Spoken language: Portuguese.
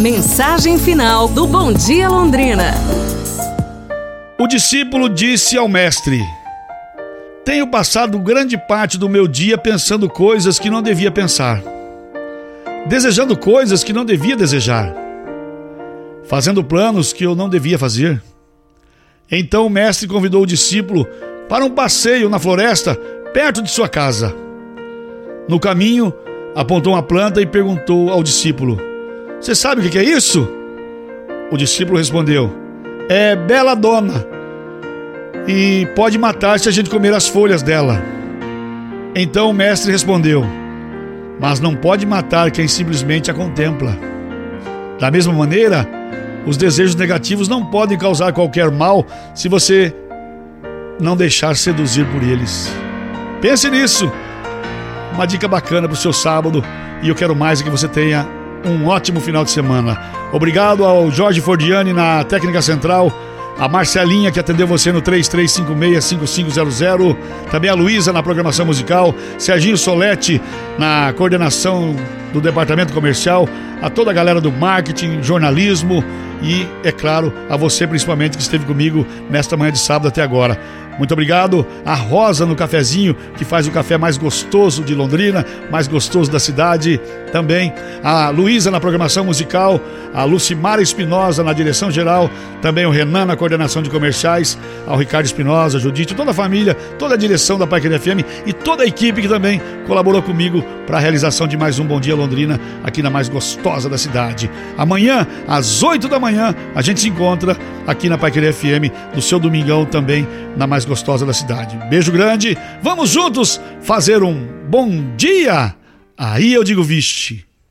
Mensagem final do Bom Dia Londrina. O discípulo disse ao mestre: Tenho passado grande parte do meu dia pensando coisas que não devia pensar, desejando coisas que não devia desejar, fazendo planos que eu não devia fazer. Então o mestre convidou o discípulo para um passeio na floresta perto de sua casa. No caminho, apontou uma planta e perguntou ao discípulo: Você sabe o que é isso? O discípulo respondeu: É bela dona e pode matar se a gente comer as folhas dela. Então o mestre respondeu: Mas não pode matar quem simplesmente a contempla. Da mesma maneira, os desejos negativos não podem causar qualquer mal se você não deixar seduzir por eles. Pense nisso. Uma dica bacana para o seu sábado e eu quero mais que você tenha um ótimo final de semana. Obrigado ao Jorge Fordiani na técnica central a Marcelinha que atendeu você no 33565500, também a Luísa na programação musical, Serginho Solete na coordenação do departamento comercial, a toda a galera do marketing, jornalismo e, é claro, a você principalmente que esteve comigo nesta manhã de sábado até agora. Muito obrigado a Rosa no cafezinho, que faz o café mais gostoso de Londrina, mais gostoso da cidade. Também a Luísa na programação musical, a Lucimara Espinosa na direção geral, também o Renan na coordenação de comerciais, ao Ricardo Espinosa, Judite, toda a família, toda a direção da Paiquer FM e toda a equipe que também colaborou comigo para a realização de mais um Bom Dia Londrina aqui na mais gostosa da cidade. Amanhã, às 8 da manhã, a gente se encontra aqui na Paiquer FM, no seu domingão também, na mais gostosa da cidade. Beijo grande, vamos juntos fazer um bom dia? Aí eu digo vixe.